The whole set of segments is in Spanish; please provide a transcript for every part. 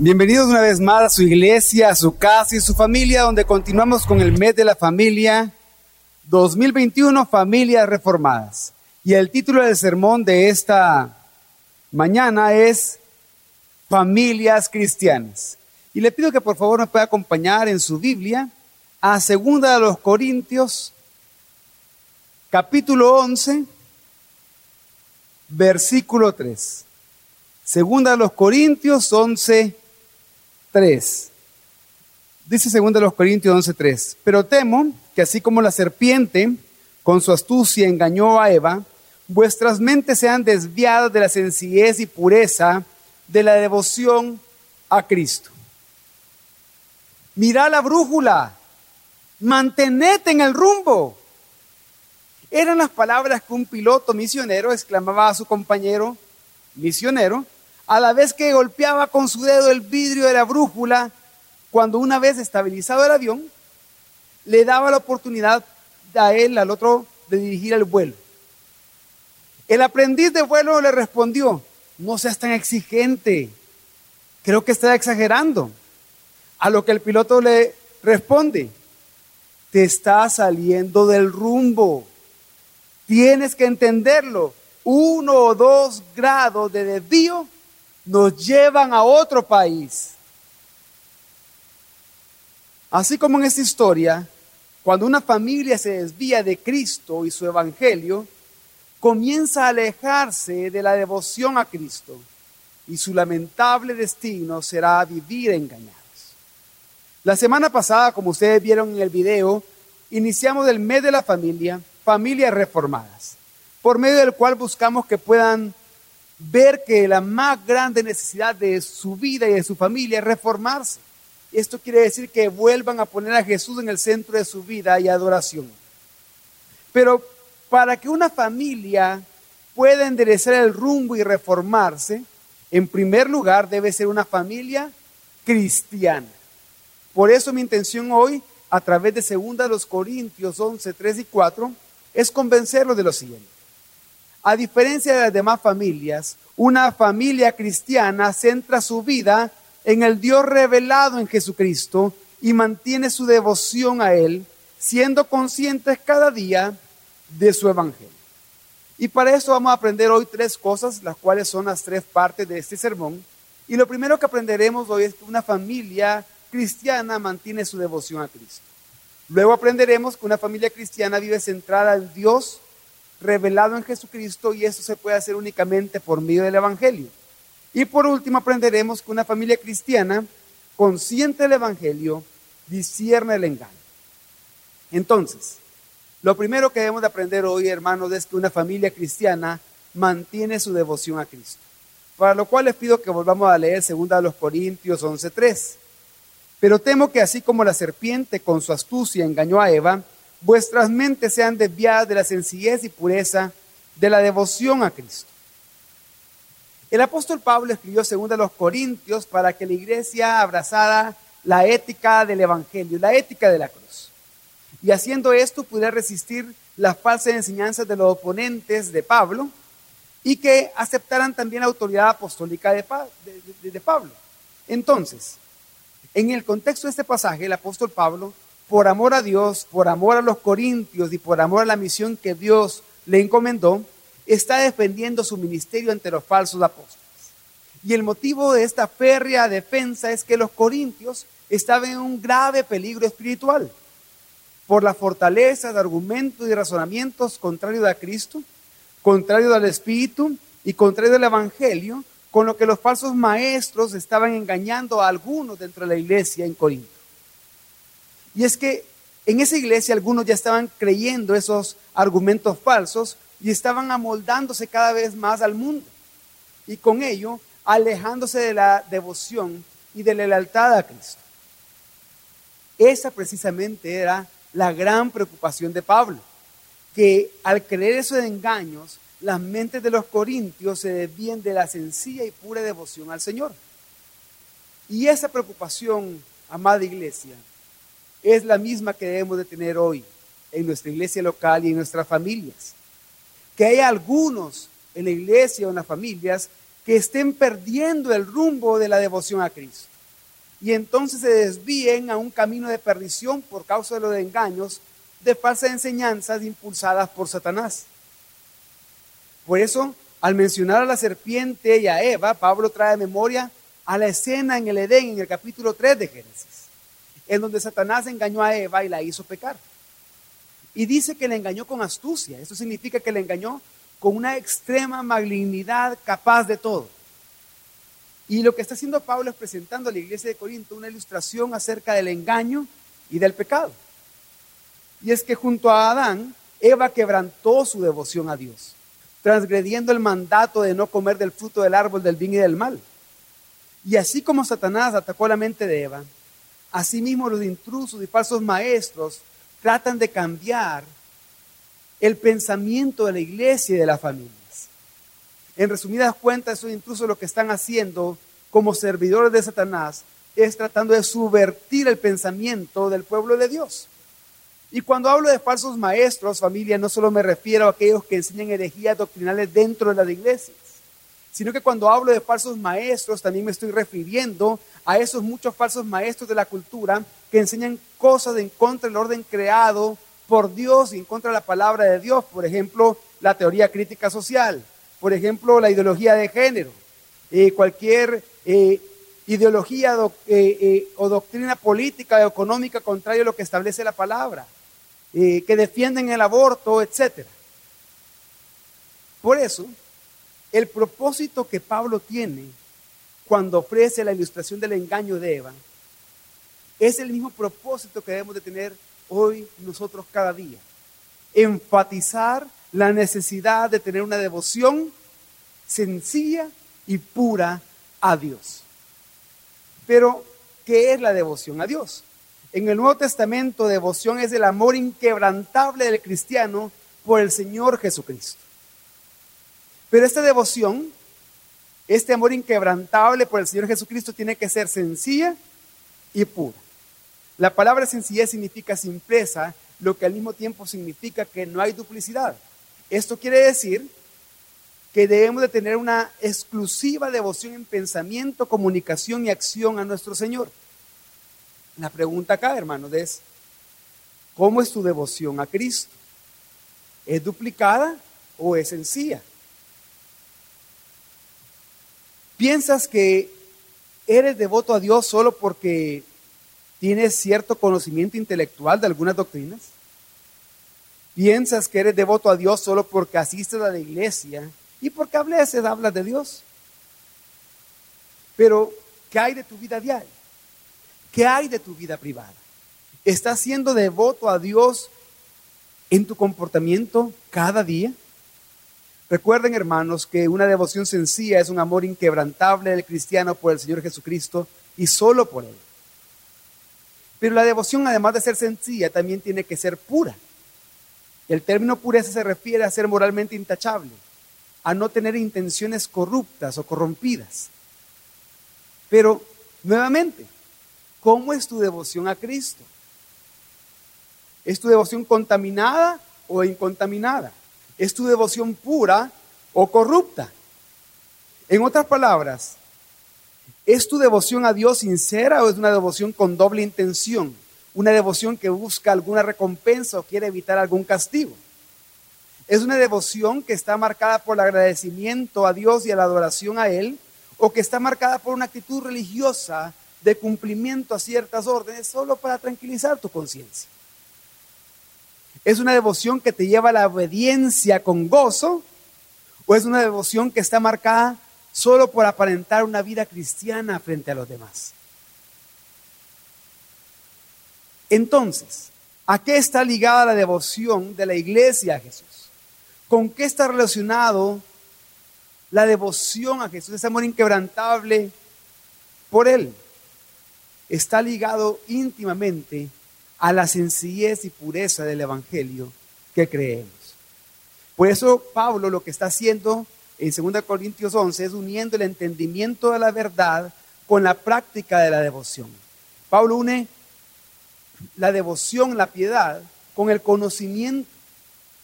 Bienvenidos una vez más a su iglesia, a su casa y su familia, donde continuamos con el mes de la familia 2021, Familias Reformadas. Y el título del sermón de esta mañana es Familias Cristianas. Y le pido que por favor me pueda acompañar en su Biblia a Segunda de los Corintios, capítulo 11, versículo 3. Segunda de los Corintios 11, 3. Dice segunda de los Corintios 11, 3. Pero temo que así como la serpiente con su astucia engañó a Eva, vuestras mentes sean desviadas de la sencillez y pureza de la devoción a Cristo. Mira la brújula, mantenete en el rumbo. Eran las palabras que un piloto misionero exclamaba a su compañero misionero a la vez que golpeaba con su dedo el vidrio de la brújula cuando una vez estabilizado el avión, le daba la oportunidad a él, al otro, de dirigir el vuelo. El aprendiz de vuelo le respondió, no seas tan exigente, creo que está exagerando. A lo que el piloto le responde, te está saliendo del rumbo, tienes que entenderlo, uno o dos grados de desvío nos llevan a otro país. Así como en esta historia, cuando una familia se desvía de Cristo y su evangelio, comienza a alejarse de la devoción a Cristo y su lamentable destino será vivir engañados. La semana pasada, como ustedes vieron en el video, iniciamos el mes de la familia, familias reformadas, por medio del cual buscamos que puedan ver que la más grande necesidad de su vida y de su familia es reformarse. Esto quiere decir que vuelvan a poner a Jesús en el centro de su vida y adoración. Pero para que una familia pueda enderezar el rumbo y reformarse, en primer lugar debe ser una familia cristiana. Por eso mi intención hoy, a través de 2 de los Corintios 11, 3 y 4, es convencerlos de lo siguiente. A diferencia de las demás familias, una familia cristiana centra su vida en el Dios revelado en Jesucristo y mantiene su devoción a Él, siendo conscientes cada día de su Evangelio. Y para eso vamos a aprender hoy tres cosas, las cuales son las tres partes de este sermón. Y lo primero que aprenderemos hoy es que una familia cristiana mantiene su devoción a Cristo. Luego aprenderemos que una familia cristiana vive centrada en Dios revelado en Jesucristo y eso se puede hacer únicamente por medio del Evangelio. Y por último aprenderemos que una familia cristiana consciente del Evangelio discierne el engaño. Entonces, lo primero que debemos de aprender hoy, hermanos, es que una familia cristiana mantiene su devoción a Cristo. Para lo cual les pido que volvamos a leer 2 los Corintios 11:3. Pero temo que así como la serpiente con su astucia engañó a Eva, vuestras mentes sean desviadas de la sencillez y pureza de la devoción a Cristo. El apóstol Pablo escribió según los Corintios para que la iglesia abrazara la ética del Evangelio, la ética de la cruz. Y haciendo esto pudiera resistir las falsas enseñanzas de los oponentes de Pablo y que aceptaran también la autoridad apostólica de, de Pablo. Entonces, en el contexto de este pasaje, el apóstol Pablo por amor a Dios, por amor a los corintios y por amor a la misión que Dios le encomendó, está defendiendo su ministerio ante los falsos apóstoles. Y el motivo de esta férrea defensa es que los corintios estaban en un grave peligro espiritual por la fortaleza de argumentos y razonamientos contrarios a Cristo, contrarios al Espíritu y contrarios al Evangelio, con lo que los falsos maestros estaban engañando a algunos dentro de la iglesia en Corinto. Y es que en esa iglesia algunos ya estaban creyendo esos argumentos falsos y estaban amoldándose cada vez más al mundo. Y con ello alejándose de la devoción y de la lealtad a Cristo. Esa precisamente era la gran preocupación de Pablo, que al creer esos engaños, las mentes de los corintios se desvíen de la sencilla y pura devoción al Señor. Y esa preocupación, amada iglesia, es la misma que debemos de tener hoy en nuestra iglesia local y en nuestras familias. Que hay algunos en la iglesia o en las familias que estén perdiendo el rumbo de la devoción a Cristo. Y entonces se desvíen a un camino de perdición por causa de los engaños de falsas enseñanzas impulsadas por Satanás. Por eso, al mencionar a la serpiente y a Eva, Pablo trae memoria a la escena en el Edén, en el capítulo 3 de Génesis, en donde Satanás engañó a Eva y la hizo pecar. Y dice que le engañó con astucia. Eso significa que le engañó con una extrema malignidad capaz de todo. Y lo que está haciendo Pablo es presentando a la iglesia de Corinto una ilustración acerca del engaño y del pecado. Y es que junto a Adán, Eva quebrantó su devoción a Dios, transgrediendo el mandato de no comer del fruto del árbol del bien y del mal. Y así como Satanás atacó la mente de Eva, asimismo los intrusos y falsos maestros tratan de cambiar el pensamiento de la iglesia y de las familias. En resumidas cuentas, esos intrusos lo que están haciendo como servidores de Satanás es tratando de subvertir el pensamiento del pueblo de Dios. Y cuando hablo de falsos maestros, familia, no solo me refiero a aquellos que enseñan herejías doctrinales dentro de las iglesias, sino que cuando hablo de falsos maestros, también me estoy refiriendo a esos muchos falsos maestros de la cultura que enseñan cosas en contra del orden creado por Dios y en contra de la palabra de Dios. Por ejemplo, la teoría crítica social, por ejemplo, la ideología de género, eh, cualquier eh, ideología eh, o doctrina política o económica contraria a lo que establece la palabra. Que defienden el aborto, etc. Por eso, el propósito que Pablo tiene cuando ofrece la ilustración del engaño de Eva es el mismo propósito que debemos de tener hoy nosotros cada día. Enfatizar la necesidad de tener una devoción sencilla y pura a Dios. Pero, ¿qué es la devoción a Dios? En el Nuevo Testamento, devoción es el amor inquebrantable del cristiano por el Señor Jesucristo. Pero esta devoción, este amor inquebrantable por el Señor Jesucristo tiene que ser sencilla y pura. La palabra sencillez significa simpleza, lo que al mismo tiempo significa que no hay duplicidad. Esto quiere decir que debemos de tener una exclusiva devoción en pensamiento, comunicación y acción a nuestro Señor. La pregunta acá, hermanos, es, ¿cómo es tu devoción a Cristo? ¿Es duplicada o es sencilla? ¿Piensas que eres devoto a Dios solo porque tienes cierto conocimiento intelectual de algunas doctrinas? ¿Piensas que eres devoto a Dios solo porque asistes a la iglesia y porque a veces hablas de Dios? Pero, ¿qué hay de tu vida diaria? ¿Qué hay de tu vida privada? ¿Estás siendo devoto a Dios en tu comportamiento cada día? Recuerden, hermanos, que una devoción sencilla es un amor inquebrantable del cristiano por el Señor Jesucristo y solo por Él. Pero la devoción, además de ser sencilla, también tiene que ser pura. El término pureza se refiere a ser moralmente intachable, a no tener intenciones corruptas o corrompidas. Pero, nuevamente, ¿Cómo es tu devoción a Cristo? ¿Es tu devoción contaminada o incontaminada? ¿Es tu devoción pura o corrupta? En otras palabras, ¿es tu devoción a Dios sincera o es una devoción con doble intención? Una devoción que busca alguna recompensa o quiere evitar algún castigo. Es una devoción que está marcada por el agradecimiento a Dios y a la adoración a Él, o que está marcada por una actitud religiosa de cumplimiento a ciertas órdenes solo para tranquilizar tu conciencia. ¿Es una devoción que te lleva a la obediencia con gozo? ¿O es una devoción que está marcada solo por aparentar una vida cristiana frente a los demás? Entonces, ¿a qué está ligada la devoción de la iglesia a Jesús? ¿Con qué está relacionado la devoción a Jesús, ese amor inquebrantable por Él? está ligado íntimamente a la sencillez y pureza del Evangelio que creemos. Por eso Pablo lo que está haciendo en 2 Corintios 11 es uniendo el entendimiento de la verdad con la práctica de la devoción. Pablo une la devoción, la piedad, con el conocimiento.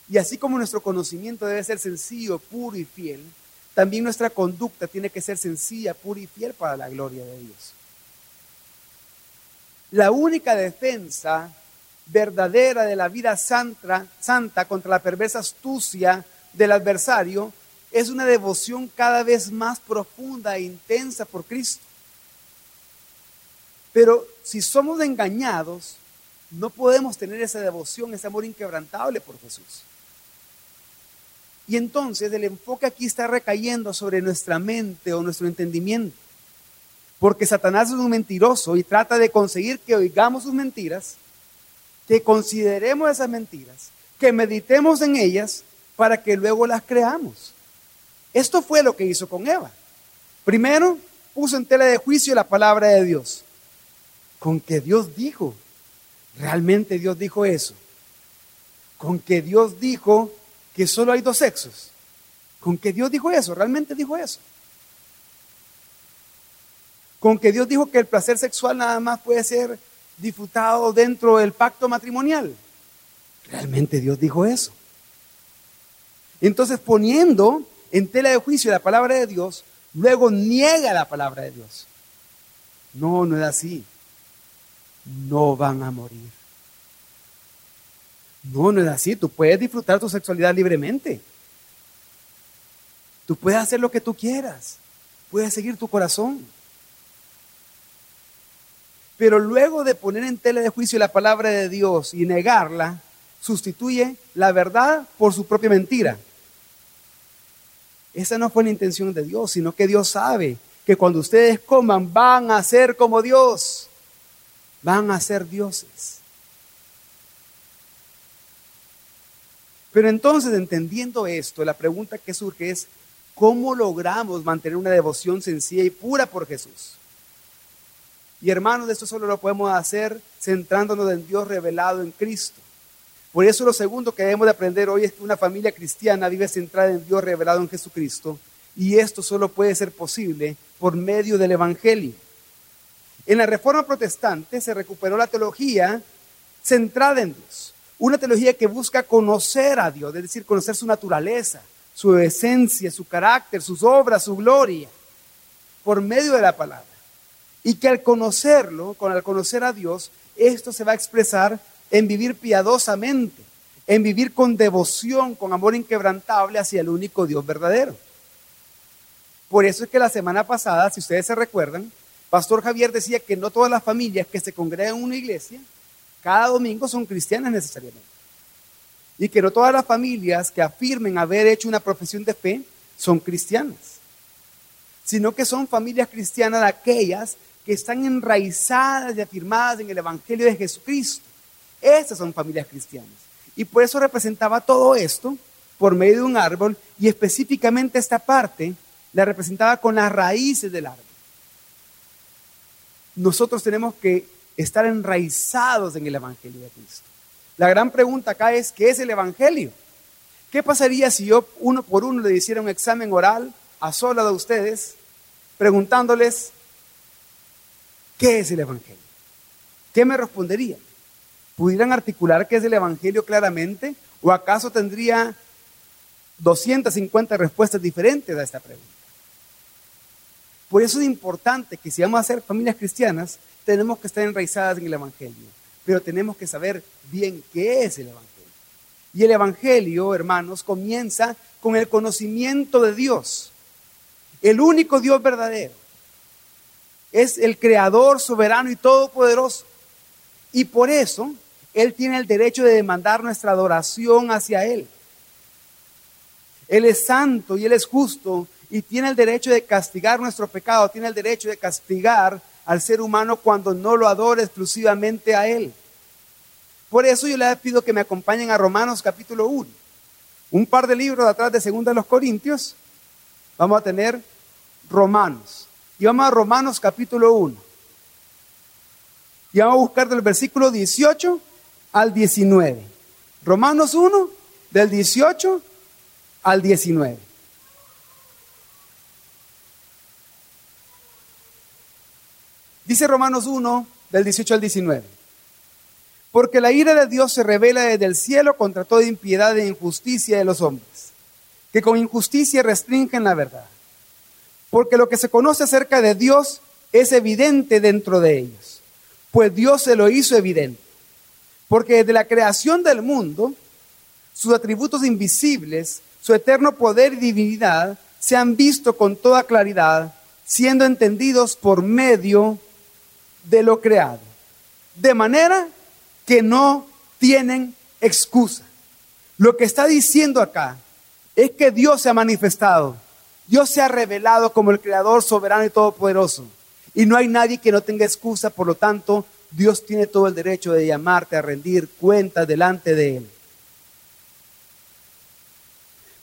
Y así como nuestro conocimiento debe ser sencillo, puro y fiel, también nuestra conducta tiene que ser sencilla, pura y fiel para la gloria de Dios. La única defensa verdadera de la vida santa, contra la perversa astucia del adversario es una devoción cada vez más profunda e intensa por Cristo. Pero si somos engañados, no podemos tener esa devoción, ese amor inquebrantable por Jesús. Y entonces el enfoque aquí está recayendo sobre nuestra mente o nuestro entendimiento. Porque Satanás es un mentiroso y trata de conseguir que oigamos sus mentiras, que consideremos esas mentiras, que meditemos en ellas para que luego las creamos. Esto fue lo que hizo con Eva. Primero puso en tela de juicio la palabra de Dios. Con que Dios dijo, realmente Dios dijo eso. Con que Dios dijo que solo hay dos sexos. Con que Dios dijo eso, realmente dijo eso. Con que Dios dijo que el placer sexual nada más puede ser disfrutado dentro del pacto matrimonial. Realmente Dios dijo eso. Entonces poniendo en tela de juicio la palabra de Dios, luego niega la palabra de Dios. No, no es así. No van a morir. No, no es así. Tú puedes disfrutar tu sexualidad libremente. Tú puedes hacer lo que tú quieras. Puedes seguir tu corazón. Pero luego de poner en tela de juicio la palabra de Dios y negarla, sustituye la verdad por su propia mentira. Esa no fue la intención de Dios, sino que Dios sabe que cuando ustedes coman van a ser como Dios, van a ser dioses. Pero entonces, entendiendo esto, la pregunta que surge es, ¿cómo logramos mantener una devoción sencilla y pura por Jesús? Y hermanos, esto solo lo podemos hacer centrándonos en Dios revelado en Cristo. Por eso lo segundo que debemos de aprender hoy es que una familia cristiana vive centrada en Dios revelado en Jesucristo y esto solo puede ser posible por medio del Evangelio. En la Reforma Protestante se recuperó la teología centrada en Dios, una teología que busca conocer a Dios, es decir, conocer su naturaleza, su esencia, su carácter, sus obras, su gloria, por medio de la palabra. Y que al conocerlo, con al conocer a Dios, esto se va a expresar en vivir piadosamente, en vivir con devoción, con amor inquebrantable hacia el único Dios verdadero. Por eso es que la semana pasada, si ustedes se recuerdan, Pastor Javier decía que no todas las familias que se congregan en una iglesia cada domingo son cristianas necesariamente. Y que no todas las familias que afirmen haber hecho una profesión de fe son cristianas, sino que son familias cristianas aquellas que están enraizadas y afirmadas en el Evangelio de Jesucristo estas son familias cristianas. Y por eso representaba todo esto por medio de un árbol y específicamente esta parte la representaba con las raíces del árbol. Nosotros tenemos que estar enraizados en el Evangelio de Cristo. La gran pregunta acá es, ¿qué es el Evangelio? ¿Qué pasaría si yo uno por uno le hiciera un examen oral a sola de ustedes, preguntándoles, ¿qué es el Evangelio? ¿Qué me responderían? ¿Pudieran articular qué es el Evangelio claramente? ¿O acaso tendría 250 respuestas diferentes a esta pregunta? Por eso es importante que si vamos a ser familias cristianas, tenemos que estar enraizadas en el Evangelio, pero tenemos que saber bien qué es el Evangelio. Y el Evangelio, hermanos, comienza con el conocimiento de Dios, el único Dios verdadero. Es el creador soberano y todopoderoso. Y por eso él tiene el derecho de demandar nuestra adoración hacia Él. Él es santo y Él es justo y tiene el derecho de castigar nuestro pecado, tiene el derecho de castigar al ser humano cuando no lo adora exclusivamente a Él. Por eso yo le pido que me acompañen a Romanos capítulo 1. Un par de libros atrás de Segunda de los Corintios. Vamos a tener Romanos. Y vamos a Romanos capítulo 1. Y vamos a buscar del versículo 18 al 19. Romanos 1, del 18 al 19. Dice Romanos 1, del 18 al 19. Porque la ira de Dios se revela desde el cielo contra toda impiedad e injusticia de los hombres, que con injusticia restringen la verdad. Porque lo que se conoce acerca de Dios es evidente dentro de ellos, pues Dios se lo hizo evidente. Porque desde la creación del mundo, sus atributos invisibles, su eterno poder y divinidad, se han visto con toda claridad, siendo entendidos por medio de lo creado. De manera que no tienen excusa. Lo que está diciendo acá es que Dios se ha manifestado. Dios se ha revelado como el creador soberano y todopoderoso. Y no hay nadie que no tenga excusa, por lo tanto, Dios tiene todo el derecho de llamarte a rendir cuentas delante de Él.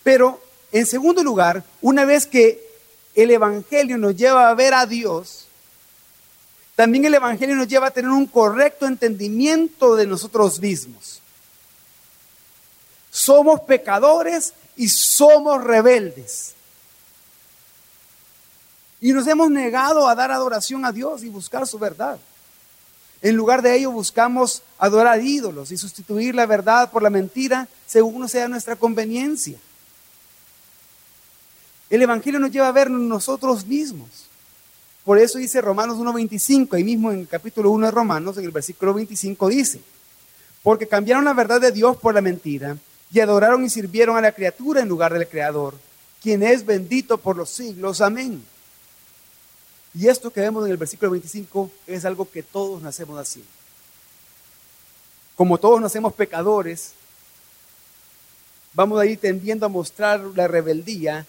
Pero, en segundo lugar, una vez que el Evangelio nos lleva a ver a Dios, también el Evangelio nos lleva a tener un correcto entendimiento de nosotros mismos. Somos pecadores y somos rebeldes. Y nos hemos negado a dar adoración a Dios y buscar su verdad. En lugar de ello buscamos adorar ídolos y sustituir la verdad por la mentira según sea nuestra conveniencia. El Evangelio nos lleva a ver nosotros mismos. Por eso dice Romanos 1.25, ahí mismo en el capítulo 1 de Romanos, en el versículo 25 dice, porque cambiaron la verdad de Dios por la mentira y adoraron y sirvieron a la criatura en lugar del Creador, quien es bendito por los siglos. Amén. Y esto que vemos en el versículo 25 es algo que todos nacemos haciendo. Como todos nacemos pecadores, vamos a ir tendiendo a mostrar la rebeldía,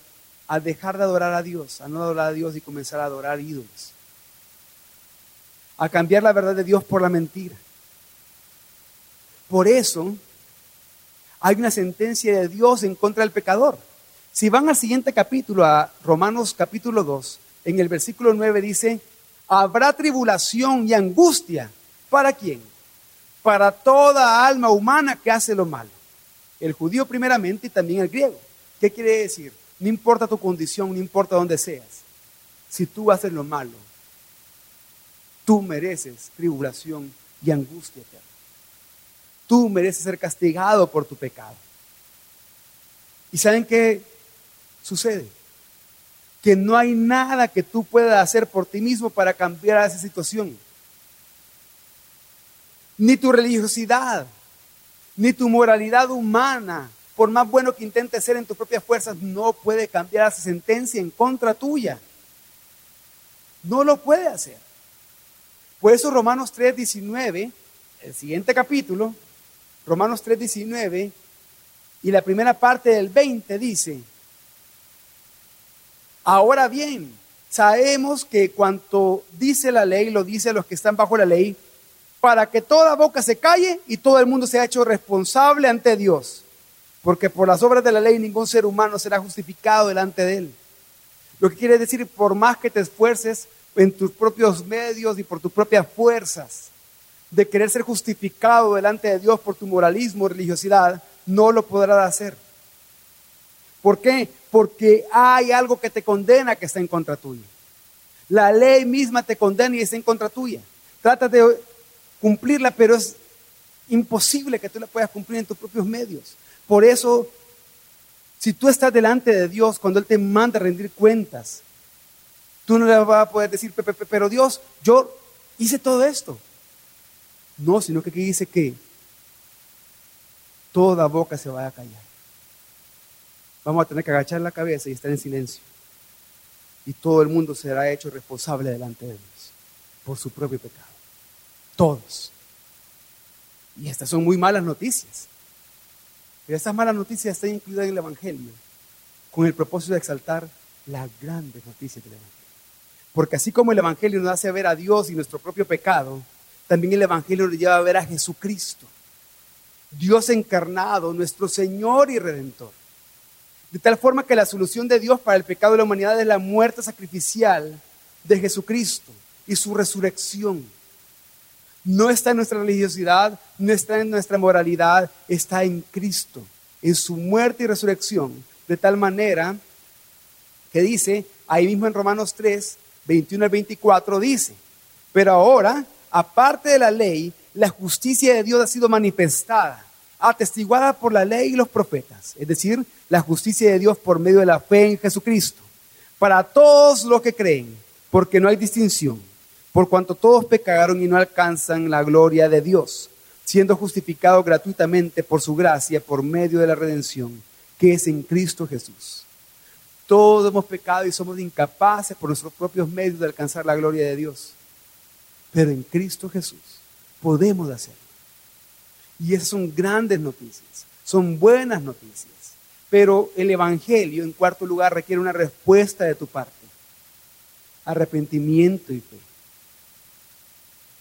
a dejar de adorar a Dios, a no adorar a Dios y comenzar a adorar ídolos. A cambiar la verdad de Dios por la mentira. Por eso hay una sentencia de Dios en contra del pecador. Si van al siguiente capítulo, a Romanos capítulo 2, en el versículo 9 dice, habrá tribulación y angustia. ¿Para quién? Para toda alma humana que hace lo malo. El judío primeramente y también el griego. ¿Qué quiere decir? No importa tu condición, no importa dónde seas. Si tú haces lo malo, tú mereces tribulación y angustia eterna. Tú mereces ser castigado por tu pecado. ¿Y saben qué sucede? Que no hay nada que tú puedas hacer por ti mismo para cambiar esa situación. Ni tu religiosidad, ni tu moralidad humana, por más bueno que intentes ser en tus propias fuerzas, no puede cambiar esa sentencia en contra tuya. No lo puede hacer. Por eso Romanos 3, 19, el siguiente capítulo, Romanos 3:19 y la primera parte del 20 dice, ahora bien, sabemos que cuanto dice la ley, lo dice a los que están bajo la ley, para que toda boca se calle y todo el mundo sea hecho responsable ante Dios. Porque por las obras de la ley ningún ser humano será justificado delante de él. Lo que quiere decir, por más que te esfuerces en tus propios medios y por tus propias fuerzas, de querer ser justificado delante de Dios por tu moralismo, religiosidad, no lo podrás hacer. ¿Por qué? Porque hay algo que te condena que está en contra tuya. La ley misma te condena y está en contra tuya. Trata de cumplirla, pero es imposible que tú la puedas cumplir en tus propios medios. Por eso, si tú estás delante de Dios cuando Él te manda a rendir cuentas, tú no le vas a poder decir, pero Dios, yo hice todo esto. No, sino que aquí dice que toda boca se va a callar. Vamos a tener que agachar la cabeza y estar en silencio. Y todo el mundo será hecho responsable delante de Dios por su propio pecado. Todos. Y estas son muy malas noticias. Pero estas malas noticias están incluidas en el Evangelio con el propósito de exaltar las grandes noticias del Evangelio. Porque así como el Evangelio nos hace ver a Dios y nuestro propio pecado, también el Evangelio nos lleva a ver a Jesucristo, Dios encarnado, nuestro Señor y Redentor. De tal forma que la solución de Dios para el pecado de la humanidad es la muerte sacrificial de Jesucristo y su resurrección. No está en nuestra religiosidad, no está en nuestra moralidad, está en Cristo, en su muerte y resurrección. De tal manera que dice, ahí mismo en Romanos 3, 21 al 24, dice, pero ahora aparte de la ley, la justicia de Dios ha sido manifestada, atestiguada por la ley y los profetas, es decir, la justicia de Dios por medio de la fe en Jesucristo, para todos los que creen, porque no hay distinción, por cuanto todos pecaron y no alcanzan la gloria de Dios, siendo justificados gratuitamente por su gracia, por medio de la redención, que es en Cristo Jesús. Todos hemos pecado y somos incapaces por nuestros propios medios de alcanzar la gloria de Dios. Pero en Cristo Jesús podemos hacerlo. Y esas son grandes noticias, son buenas noticias. Pero el Evangelio, en cuarto lugar, requiere una respuesta de tu parte. Arrepentimiento y fe.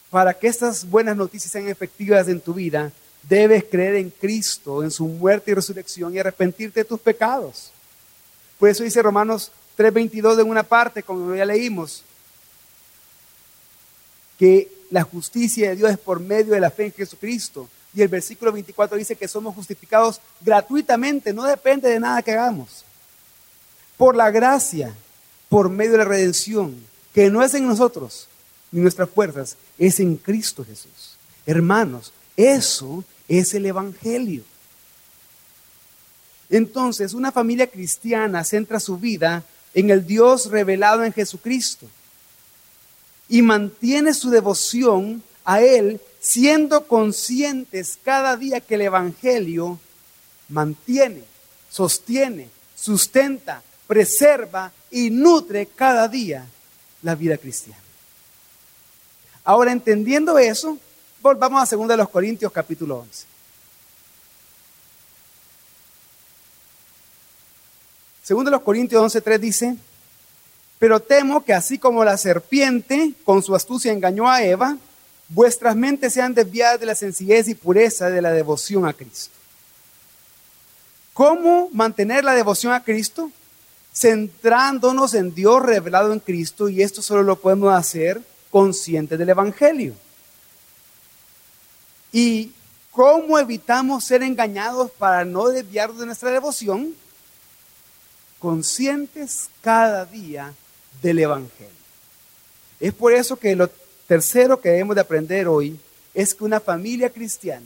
Para que estas buenas noticias sean efectivas en tu vida, debes creer en Cristo, en su muerte y resurrección y arrepentirte de tus pecados. Por eso dice Romanos 3:22 en una parte, como ya leímos, que la justicia de Dios es por medio de la fe en Jesucristo. Y el versículo 24 dice que somos justificados gratuitamente, no depende de nada que hagamos. Por la gracia, por medio de la redención, que no es en nosotros ni nuestras fuerzas, es en Cristo Jesús. Hermanos, eso es el Evangelio. Entonces, una familia cristiana centra su vida en el Dios revelado en Jesucristo y mantiene su devoción a Él siendo conscientes cada día que el Evangelio mantiene, sostiene, sustenta, preserva y nutre cada día la vida cristiana. Ahora, entendiendo eso, volvamos a 2 de los Corintios capítulo 11. Segundo los Corintios 11.3 dice, pero temo que así como la serpiente con su astucia engañó a Eva, vuestras mentes sean desviadas de la sencillez y pureza de la devoción a Cristo. ¿Cómo mantener la devoción a Cristo? Centrándonos en Dios revelado en Cristo y esto solo lo podemos hacer conscientes del Evangelio. ¿Y cómo evitamos ser engañados para no desviarnos de nuestra devoción? Conscientes cada día del Evangelio. Es por eso que lo tercero que debemos de aprender hoy es que una familia cristiana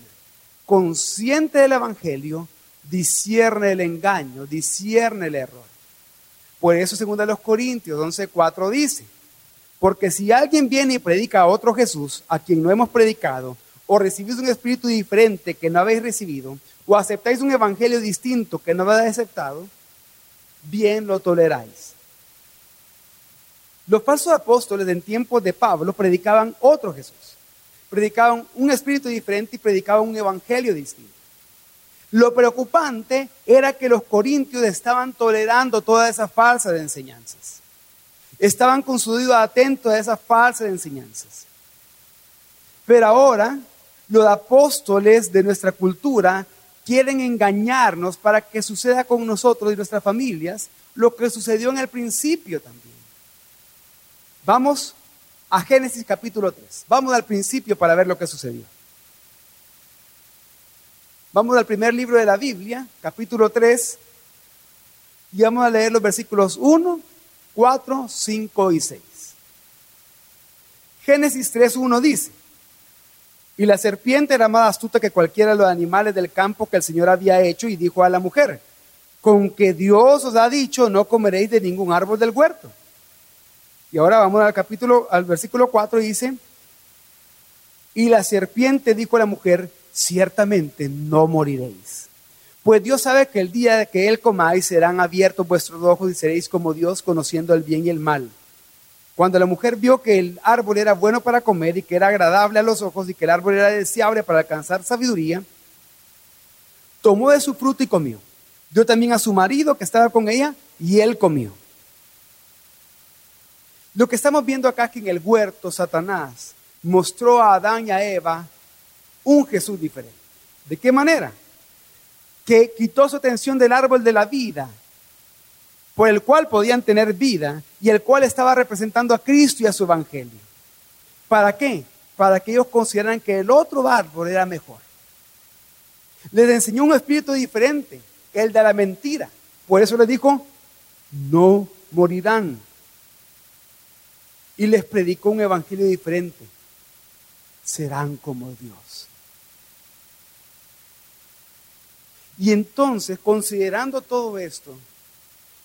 consciente del Evangelio discierne el engaño, discierne el error. Por eso, según los Corintios 11:4 dice, porque si alguien viene y predica a otro Jesús, a quien no hemos predicado, o recibís un espíritu diferente que no habéis recibido, o aceptáis un evangelio distinto que no habéis aceptado, bien lo toleráis. Los falsos apóstoles en tiempos de Pablo predicaban otro Jesús. Predicaban un espíritu diferente y predicaban un evangelio distinto. Lo preocupante era que los corintios estaban tolerando todas esas falsas enseñanzas. Estaban con su oído atento a esas falsas enseñanzas. Pero ahora los apóstoles de nuestra cultura quieren engañarnos para que suceda con nosotros y nuestras familias lo que sucedió en el principio también. Vamos a Génesis capítulo 3. Vamos al principio para ver lo que sucedió. Vamos al primer libro de la Biblia, capítulo 3, y vamos a leer los versículos 1, 4, 5 y 6. Génesis 3, 1 dice, y la serpiente era más astuta que cualquiera de los animales del campo que el Señor había hecho y dijo a la mujer, con que Dios os ha dicho, no comeréis de ningún árbol del huerto. Y ahora vamos al capítulo, al versículo 4 y dice, y la serpiente dijo a la mujer, ciertamente no moriréis. Pues Dios sabe que el día que Él comáis serán abiertos vuestros ojos y seréis como Dios conociendo el bien y el mal. Cuando la mujer vio que el árbol era bueno para comer y que era agradable a los ojos y que el árbol era deseable para alcanzar sabiduría, tomó de su fruto y comió. Dio también a su marido que estaba con ella y él comió. Lo que estamos viendo acá es que en el huerto Satanás mostró a Adán y a Eva un Jesús diferente. ¿De qué manera? Que quitó su atención del árbol de la vida, por el cual podían tener vida y el cual estaba representando a Cristo y a su evangelio. ¿Para qué? Para que ellos consideraran que el otro árbol era mejor. Les enseñó un espíritu diferente, el de la mentira. Por eso les dijo, no morirán y les predicó un evangelio diferente. Serán como Dios. Y entonces, considerando todo esto,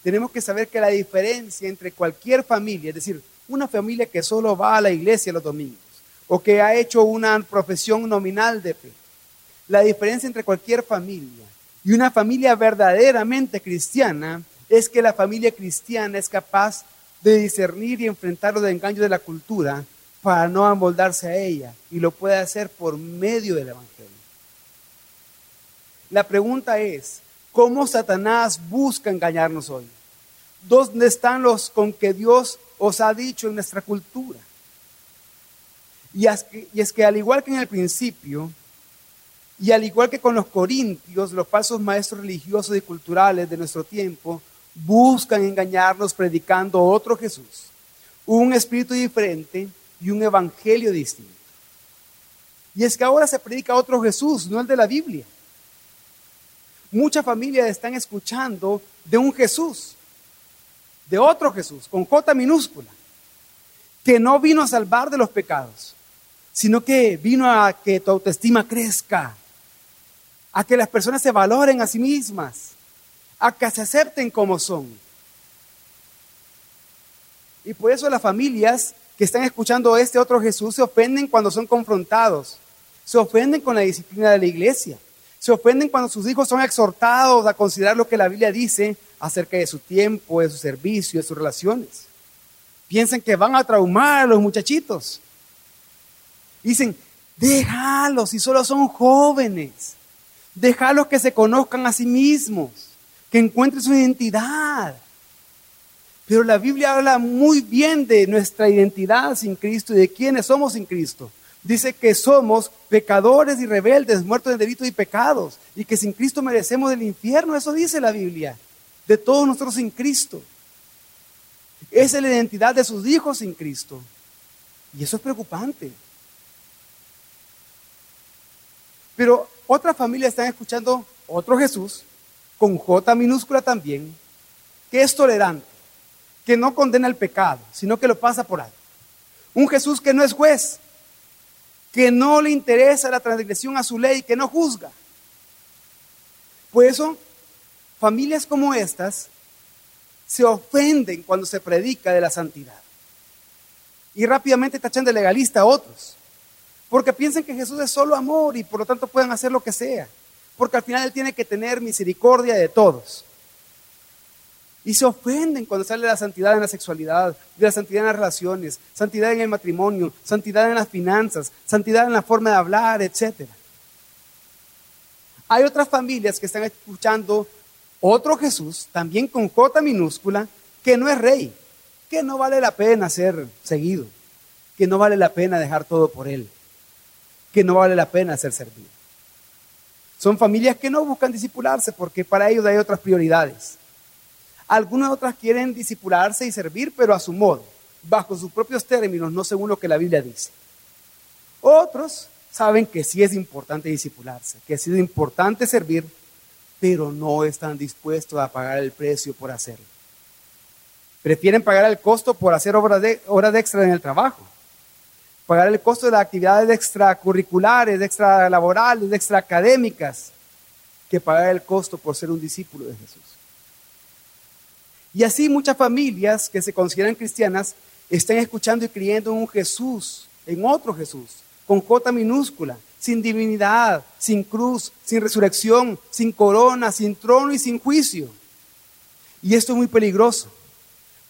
tenemos que saber que la diferencia entre cualquier familia, es decir, una familia que solo va a la iglesia los domingos o que ha hecho una profesión nominal de fe, la diferencia entre cualquier familia y una familia verdaderamente cristiana es que la familia cristiana es capaz de discernir y enfrentar los engaños de la cultura para no amoldarse a ella y lo puede hacer por medio del Evangelio. La pregunta es, ¿cómo Satanás busca engañarnos hoy? ¿Dónde están los con que Dios os ha dicho en nuestra cultura? Y es que, al igual que en el principio, y al igual que con los corintios, los falsos maestros religiosos y culturales de nuestro tiempo buscan engañarnos predicando otro Jesús, un espíritu diferente y un evangelio distinto. Y es que ahora se predica otro Jesús, no el de la Biblia. Muchas familias están escuchando de un Jesús, de otro Jesús, con J minúscula, que no vino a salvar de los pecados, sino que vino a que tu autoestima crezca, a que las personas se valoren a sí mismas, a que se acepten como son. Y por eso las familias que están escuchando este otro Jesús se ofenden cuando son confrontados, se ofenden con la disciplina de la iglesia, se ofenden cuando sus hijos son exhortados a considerar lo que la Biblia dice acerca de su tiempo, de su servicio, de sus relaciones. Piensan que van a traumar a los muchachitos. Dicen, déjalos si solo son jóvenes. Déjalos que se conozcan a sí mismos, que encuentren su identidad. Pero la Biblia habla muy bien de nuestra identidad sin Cristo y de quiénes somos sin Cristo. Dice que somos pecadores y rebeldes, muertos en delitos y pecados, y que sin Cristo merecemos el infierno. Eso dice la Biblia, de todos nosotros sin Cristo. Esa es la identidad de sus hijos sin Cristo. Y eso es preocupante. Pero otras familias están escuchando otro Jesús, con J minúscula también, que es tolerante, que no condena el pecado, sino que lo pasa por alto. Un Jesús que no es juez, que no le interesa la transgresión a su ley, que no juzga. Por eso, familias como estas se ofenden cuando se predica de la santidad. Y rápidamente tachan de legalista a otros porque piensan que Jesús es solo amor y por lo tanto pueden hacer lo que sea. Porque al final Él tiene que tener misericordia de todos. Y se ofenden cuando sale la santidad en la sexualidad, de la santidad en las relaciones, santidad en el matrimonio, santidad en las finanzas, santidad en la forma de hablar, etc. Hay otras familias que están escuchando otro Jesús, también con J minúscula, que no es rey, que no vale la pena ser seguido, que no vale la pena dejar todo por Él que no vale la pena ser servido. Son familias que no buscan disipularse porque para ellos hay otras prioridades. Algunas otras quieren disipularse y servir, pero a su modo, bajo sus propios términos, no según lo que la Biblia dice. Otros saben que sí es importante disipularse, que sí es importante servir, pero no están dispuestos a pagar el precio por hacerlo. Prefieren pagar el costo por hacer horas de, horas extra en el trabajo pagar el costo de las actividades extracurriculares, extralaborales, extraacadémicas, que pagar el costo por ser un discípulo de Jesús. Y así muchas familias que se consideran cristianas están escuchando y creyendo en un Jesús, en otro Jesús, con J minúscula, sin divinidad, sin cruz, sin resurrección, sin corona, sin trono y sin juicio. Y esto es muy peligroso,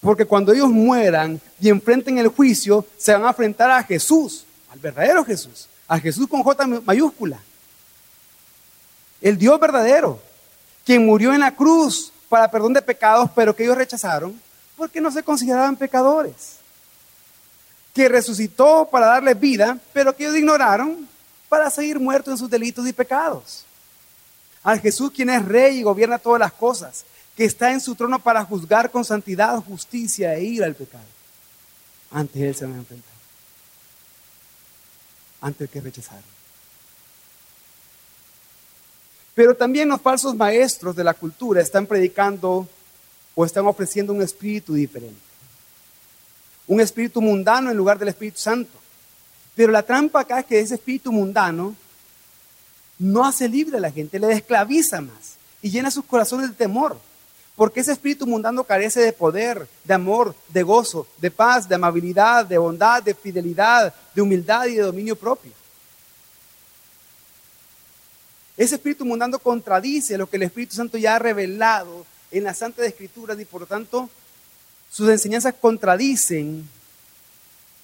porque cuando ellos mueran y enfrenten el juicio, se van a enfrentar a Jesús, al verdadero Jesús, a Jesús con J mayúscula. El Dios verdadero, quien murió en la cruz para perdón de pecados, pero que ellos rechazaron porque no se consideraban pecadores. Que resucitó para darles vida, pero que ellos ignoraron para seguir muertos en sus delitos y pecados. Al Jesús quien es rey y gobierna todas las cosas, que está en su trono para juzgar con santidad, justicia e ir al pecado. Ante Él se van a enfrentar. Ante el que rechazaron. Pero también los falsos maestros de la cultura están predicando o están ofreciendo un espíritu diferente. Un espíritu mundano en lugar del Espíritu Santo. Pero la trampa acá es que ese espíritu mundano no hace libre a la gente, le esclaviza más y llena sus corazones de temor. Porque ese espíritu mundano carece de poder, de amor, de gozo, de paz, de amabilidad, de bondad, de fidelidad, de humildad y de dominio propio. Ese espíritu mundano contradice lo que el Espíritu Santo ya ha revelado en las Santas Escrituras y por lo tanto sus enseñanzas contradicen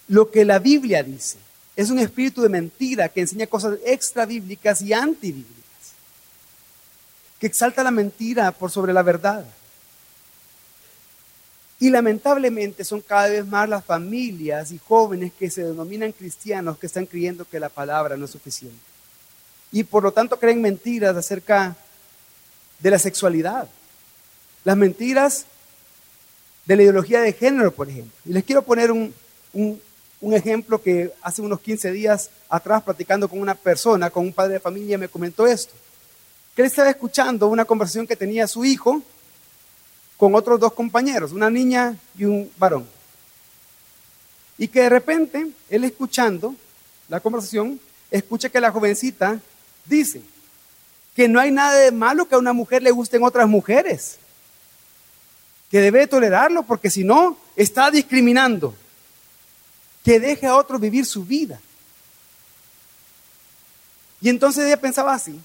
lo que la Biblia dice. Es un espíritu de mentira que enseña cosas extra bíblicas y antibíblicas, que exalta la mentira por sobre la verdad. Y lamentablemente son cada vez más las familias y jóvenes que se denominan cristianos que están creyendo que la palabra no es suficiente. Y por lo tanto creen mentiras acerca de la sexualidad. Las mentiras de la ideología de género, por ejemplo. Y les quiero poner un, un ejemplo que hace unos 15 días atrás, platicando con una persona, con un padre de familia, me comentó esto. Que él estaba escuchando una conversación que tenía su hijo con otros dos compañeros, una niña y un varón. Y que de repente, él escuchando la conversación, escucha que la jovencita dice que no hay nada de malo que a una mujer le gusten otras mujeres, que debe tolerarlo porque si no, está discriminando que deje a otro vivir su vida. Y entonces ella pensaba así.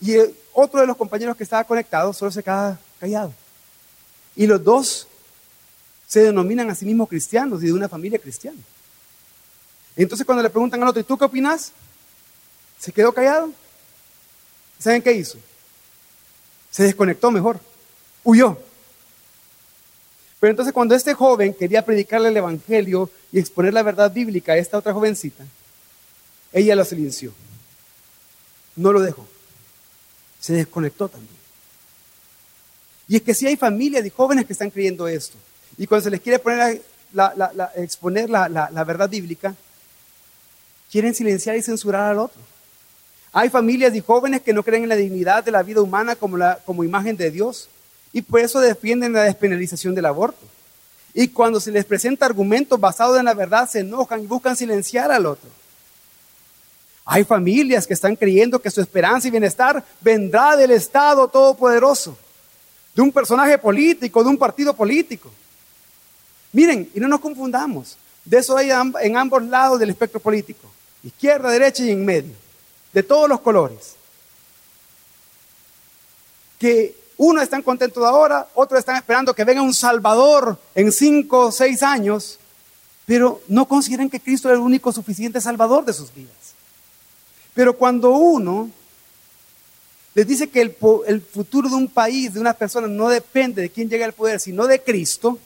Y otro de los compañeros que estaba conectado solo se queda callado. Y los dos se denominan a sí mismos cristianos y de una familia cristiana. Entonces cuando le preguntan al otro, ¿y tú qué opinas? Se quedó callado. ¿Saben qué hizo? Se desconectó mejor. Huyó. Pero entonces cuando este joven quería predicarle el Evangelio y exponer la verdad bíblica a esta otra jovencita, ella lo silenció. No lo dejó. Se desconectó también. Y es que si hay familias y jóvenes que están creyendo esto. Y cuando se les quiere poner exponer la, verdad bíblica, quieren silenciar y censurar al otro. Hay familias y jóvenes que no creen en la dignidad de la vida humana como, como imagen de Dios y por eso defienden la despenalización del aborto. Y cuando se les presenta argumentos basados en la verdad, se enojan y buscan silenciar al otro. Hay familias que están creyendo que su esperanza y bienestar vendrá del Estado Todopoderoso, de un personaje político, de un partido político. Miren, y no nos confundamos, de eso hay en ambos lados del espectro político, izquierda, derecha y en medio, de todos los colores. Que uno están contentos ahora, otros están esperando que venga un Salvador en cinco o seis años, pero no consideran que Cristo es el único suficiente Salvador de sus vidas. Pero cuando uno les dice que el, futuro de un país, de una persona, no depende de quién llega al poder, sino de Cristo,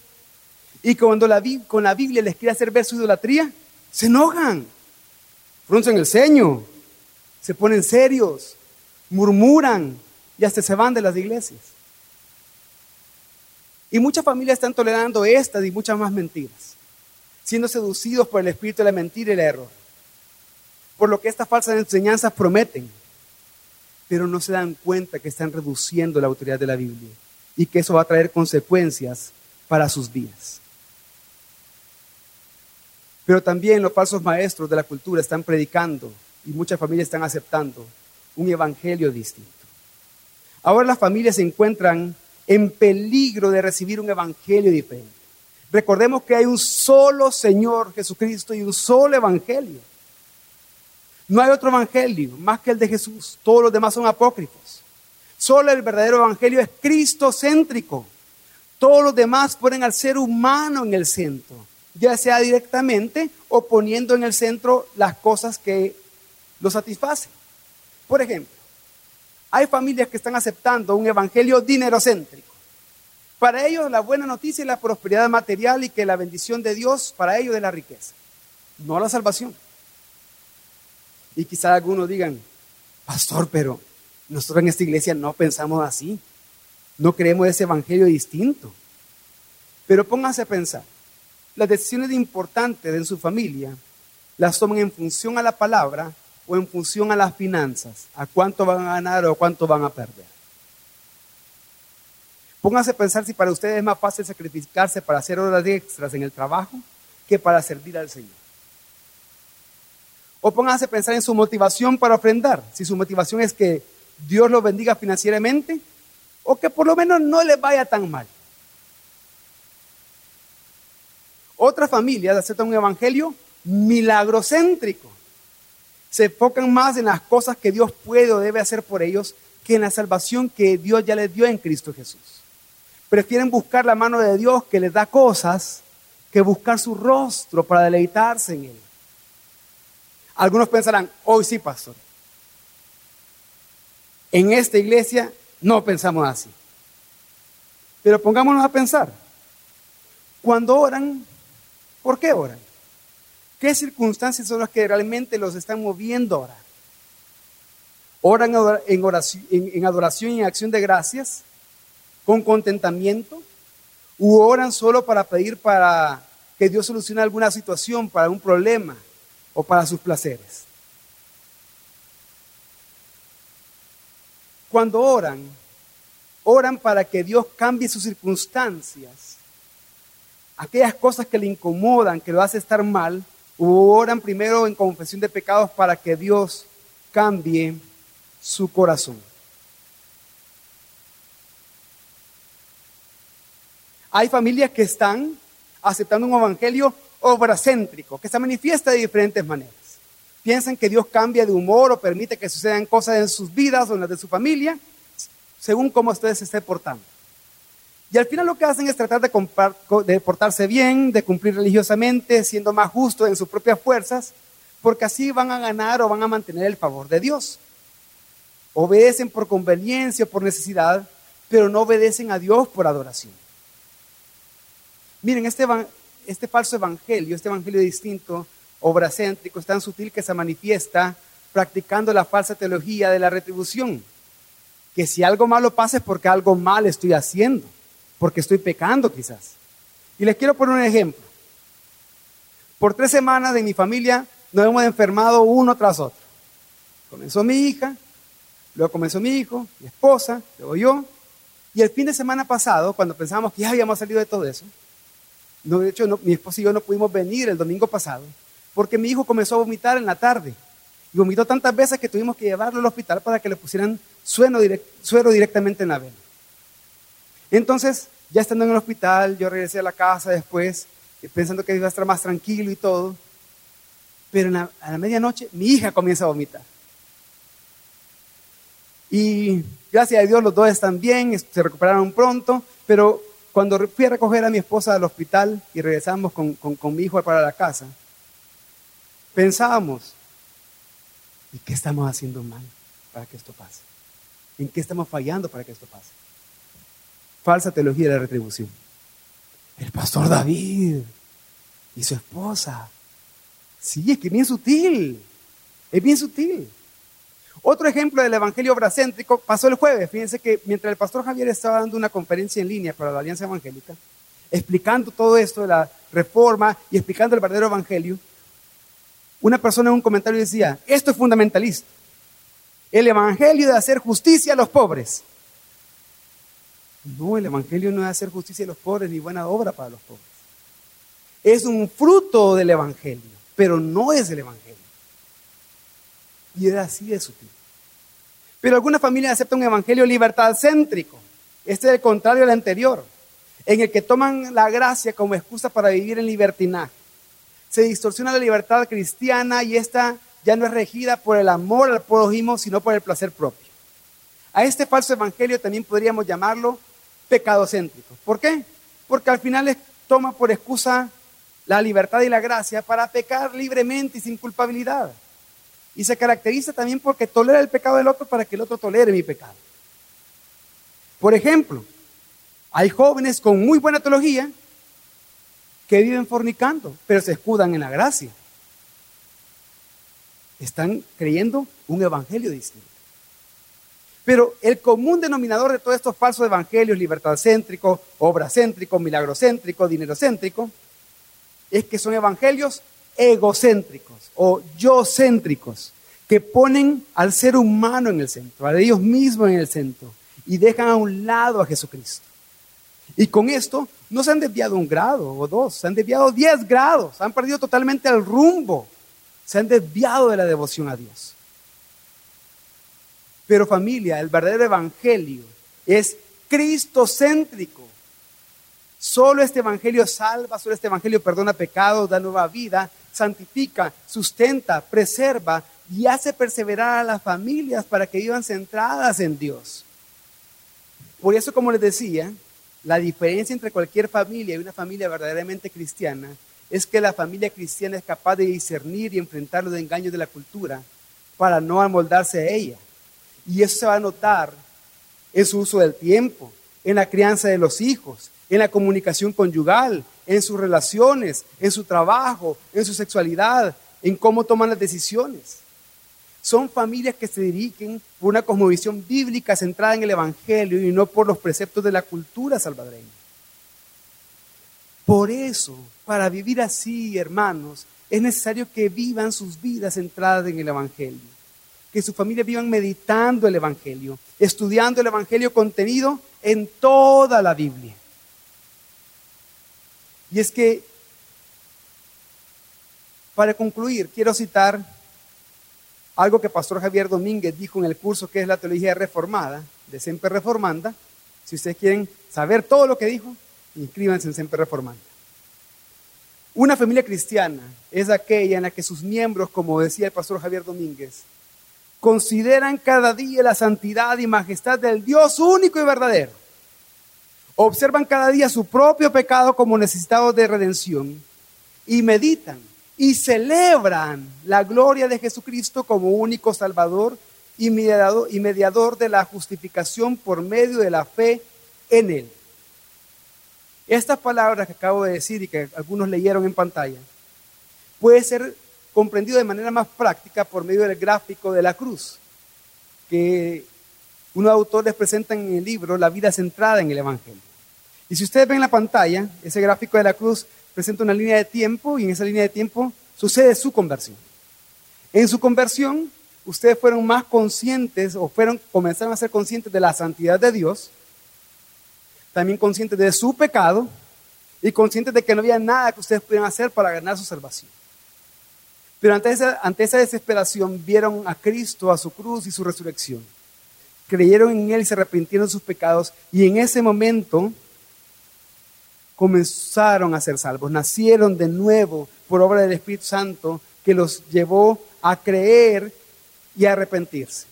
y cuando la, con la Biblia les quiere hacer ver su idolatría, se enojan, fruncen el ceño, se ponen serios, murmuran, y hasta se van de las iglesias. Y muchas familias están tolerando estas y muchas más mentiras, siendo seducidos por el espíritu de la mentira y el error, por lo que estas falsas enseñanzas prometen, pero no se dan cuenta que están reduciendo la autoridad de la Biblia y que eso va a traer consecuencias para sus vidas. Pero también los falsos maestros de la cultura están predicando y muchas familias están aceptando un evangelio distinto. Ahora las familias se encuentran en peligro de recibir un evangelio diferente. Recordemos que hay un solo Señor Jesucristo y un solo evangelio. No hay otro evangelio más que el de Jesús. Todos los demás son apócrifos. Solo el verdadero evangelio es cristocéntrico. Todos los demás ponen al ser humano en el centro, ya sea directamente o poniendo en el centro las cosas que lo satisfacen. Por ejemplo, hay familias que están aceptando un evangelio dinerocéntrico. Para ellos la buena noticia es la prosperidad material y que la bendición de Dios para ellos es la riqueza, no la salvación. Y quizá algunos digan, pastor, pero nosotros en esta iglesia no pensamos así, no creemos ese evangelio distinto. Pero pónganse a pensar, las decisiones importantes en su familia las toman en función a la palabra o en función a las finanzas, a cuánto van a ganar o cuánto van a perder. Pónganse a pensar si para ustedes es más fácil sacrificarse para hacer horas extras en el trabajo que para servir al Señor. O pónganse a pensar en su motivación para ofrendar. Si su motivación es que Dios los bendiga financieramente o que por lo menos no les vaya tan mal. Otras familias aceptan un evangelio milagrocéntrico. Se enfocan más en las cosas que Dios puede o debe hacer por ellos que en la salvación que Dios ya les dio en Cristo Jesús. Prefieren buscar la mano de Dios que les da cosas que buscar su rostro para deleitarse en Él. Algunos pensarán, hoy sí, pastor. En esta iglesia no pensamos así. Pero pongámonos a pensar. Cuando oran, ¿por qué oran? ¿Qué circunstancias son las que realmente los están moviendo a orar? ¿Oran en, oración, en adoración y en acción de gracias? ¿Con contentamiento? ¿U oran solo para pedir para que Dios solucione alguna situación, para un problema o para sus placeres? Cuando oran, oran para que Dios cambie sus circunstancias, aquellas cosas que le incomodan, que lo hace estar mal, oran primero en confesión de pecados para que Dios cambie su corazón. Hay familias que están aceptando un evangelio obracéntrico, que se manifiesta de diferentes maneras. Piensan que Dios cambia de humor o permite que sucedan cosas en sus vidas o en las de su familia, según cómo ustedes se estén portando. Y al final lo que hacen es tratar de, de portarse bien, de cumplir religiosamente, siendo más justos en sus propias fuerzas, porque así van a ganar o van a mantener el favor de Dios. Obedecen por conveniencia o por necesidad, pero no obedecen a Dios por adoración. Miren, este, este falso evangelio, este evangelio distinto, obracéntrico, es tan sutil que se manifiesta practicando la falsa teología de la retribución. Que si algo malo pasa es porque algo mal estoy haciendo, porque estoy pecando quizás. Y les quiero poner un ejemplo. Por tres semanas de mi familia nos hemos enfermado uno tras otro. Comenzó mi hija, luego comenzó mi hijo, mi esposa, luego yo. Y el fin de semana pasado, cuando pensábamos que ya habíamos salido de todo eso, no, de hecho mi esposa y yo no pudimos venir el domingo pasado, porque mi hijo comenzó a vomitar en la tarde. Y vomitó tantas veces que tuvimos que llevarlo al hospital para que le pusieran suero, directamente en la vena. Entonces, ya estando en el hospital, yo regresé a la casa después, pensando que iba a estar más tranquilo y todo. Pero a la medianoche mi hija comienza a vomitar. Y gracias a Dios los dos están bien, se recuperaron pronto, pero cuando fui a recoger a mi esposa del hospital y regresamos con, con mi hijo para la casa, pensábamos, ¿y qué estamos haciendo mal para que esto pase? ¿En qué estamos fallando para que esto pase? Falsa teología de la retribución. El pastor David y su esposa. Sí, es que es bien sutil. Es bien sutil. Otro ejemplo del evangelio obracéntrico pasó el jueves. Fíjense que mientras el pastor Javier estaba dando una conferencia en línea para la Alianza Evangélica, explicando todo esto de la reforma y explicando el verdadero evangelio, una persona en un comentario decía, esto es fundamentalista. El Evangelio de hacer justicia a los pobres. No, el Evangelio no es hacer justicia a los pobres ni buena obra para los pobres. Es un fruto del Evangelio, pero no es el Evangelio. Y es así de sutil. Pero algunas familias aceptan un Evangelio libertad céntrico. Este es el contrario al anterior, en el que toman la gracia como excusa para vivir en libertinaje se distorsiona la libertad cristiana y esta ya no es regida por el amor al prójimo, sino por el placer propio. A este falso evangelio también podríamos llamarlo pecadocéntrico. ¿Por qué? Porque al final toma por excusa la libertad y la gracia para pecar libremente y sin culpabilidad. Y se caracteriza también porque tolera el pecado del otro para que el otro tolere mi pecado. Por ejemplo, hay jóvenes con muy buena teología que viven fornicando, pero se escudan en la gracia. Están creyendo un evangelio distinto. Pero el común denominador de todos estos falsos evangelios, libertad céntrico, obra céntrico, milagro céntrico, dinero céntrico, es que son evangelios egocéntricos o yo céntricos, que ponen al ser humano en el centro, a ellos mismos en el centro, y dejan a un lado a Jesucristo. Y con esto no se han desviado un grado o dos, se han desviado diez grados, han perdido totalmente el rumbo Se han desviado de la devoción a Dios. Pero familia, el verdadero evangelio es cristocéntrico. Solo este evangelio salva, solo este evangelio perdona pecados, da nueva vida, santifica, sustenta, preserva y hace perseverar a las familias para que vivan centradas en Dios. Por eso, como les decía, la diferencia entre cualquier familia y una familia verdaderamente cristiana es que la familia cristiana es capaz de discernir y enfrentar los engaños de la cultura para no amoldarse a ella. Y eso se va a notar en su uso del tiempo, en la crianza de los hijos, en la comunicación conyugal, en sus relaciones, en su trabajo, en su sexualidad, en cómo toman las decisiones. Son familias que se dirigen por una cosmovisión bíblica centrada en el Evangelio y no por los preceptos de la cultura salvadoreña. Por eso, para vivir así, hermanos, es necesario que vivan sus vidas centradas en el Evangelio que su familia vivan meditando el Evangelio, estudiando el Evangelio contenido en toda la Biblia. Y es que, para concluir, quiero citar algo que Pastor Javier Domínguez dijo en el curso que es la teología reformada, de Semper Reformanda. Si ustedes quieren saber todo lo que dijo, inscríbanse en Semper Reformanda. Una familia cristiana es aquella en la que sus miembros, como decía el pastor Javier Domínguez, consideran cada día la santidad y majestad del Dios único y verdadero. Observan cada día su propio pecado como necesitado de redención y meditan y celebran la gloria de Jesucristo como único Salvador y mediador, y mediador de la justificación por medio de la fe en Él. Estas palabras que acabo de decir y que algunos leyeron en pantalla, puede ser comprendido de manera más práctica por medio del gráfico de la cruz, que unos autores presentan en el libro La vida centrada en el Evangelio. Y si ustedes ven la pantalla, ese gráfico de la cruz presenta una línea de tiempo y en esa línea de tiempo sucede su conversión. En su conversión, ustedes fueron más conscientes o fueron, comenzaron a ser conscientes de la santidad de Dios, también conscientes de su pecado y conscientes de que no había nada que ustedes pudieran hacer para ganar su salvación. Pero ante esa, ante esa desesperación vieron a Cristo, a su cruz y su resurrección. Creyeron en Él y se arrepintieron de sus pecados y en ese momento comenzaron a ser salvos, nacieron de nuevo por obra del Espíritu Santo que los llevó a creer y a arrepentirse.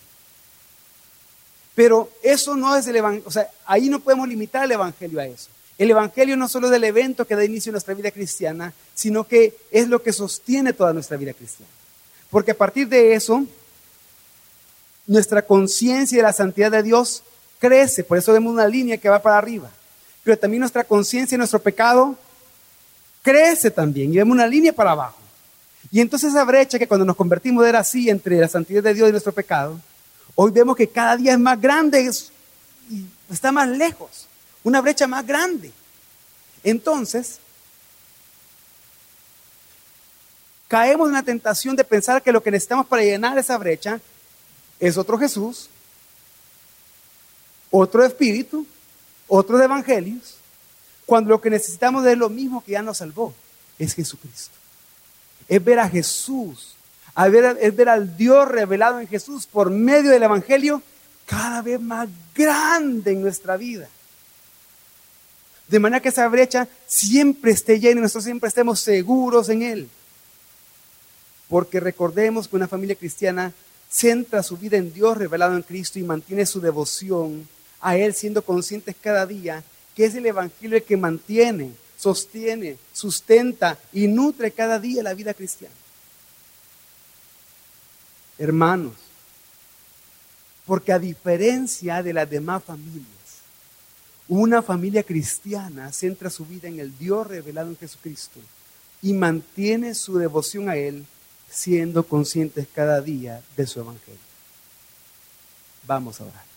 Pero eso no es el Evangelio, o sea, ahí no podemos limitar el Evangelio a eso. El Evangelio no solo es el evento que da inicio a nuestra vida cristiana, sino que es lo que sostiene toda nuestra vida cristiana. Porque a partir de eso, nuestra conciencia de la santidad de Dios crece, por eso vemos una línea que va para arriba. Pero también nuestra conciencia de nuestro pecado crece también y vemos una línea para abajo. Y entonces esa brecha que cuando nos convertimos era así entre la santidad de Dios y nuestro pecado, hoy vemos que cada día es más grande y está más lejos una brecha más grande. Entonces, caemos en la tentación de pensar que lo que necesitamos para llenar esa brecha es otro Jesús, otro espíritu, otros evangelios, cuando lo que necesitamos es lo mismo que ya nos salvó, es Jesucristo. Es ver a Jesús, es ver al Dios revelado en Jesús por medio del Evangelio cada vez más grande en nuestra vida de manera que esa brecha siempre esté llena y nosotros siempre estemos seguros en Él. Porque recordemos que una familia cristiana centra su vida en Dios revelado en Cristo y mantiene su devoción a Él siendo conscientes cada día que es el Evangelio el que mantiene, sostiene, sustenta y nutre cada día la vida cristiana. Hermanos, porque a diferencia de las demás familias, una familia cristiana centra su vida en el Dios revelado en Jesucristo y mantiene su devoción a Él siendo conscientes cada día de su Evangelio. Vamos a orar.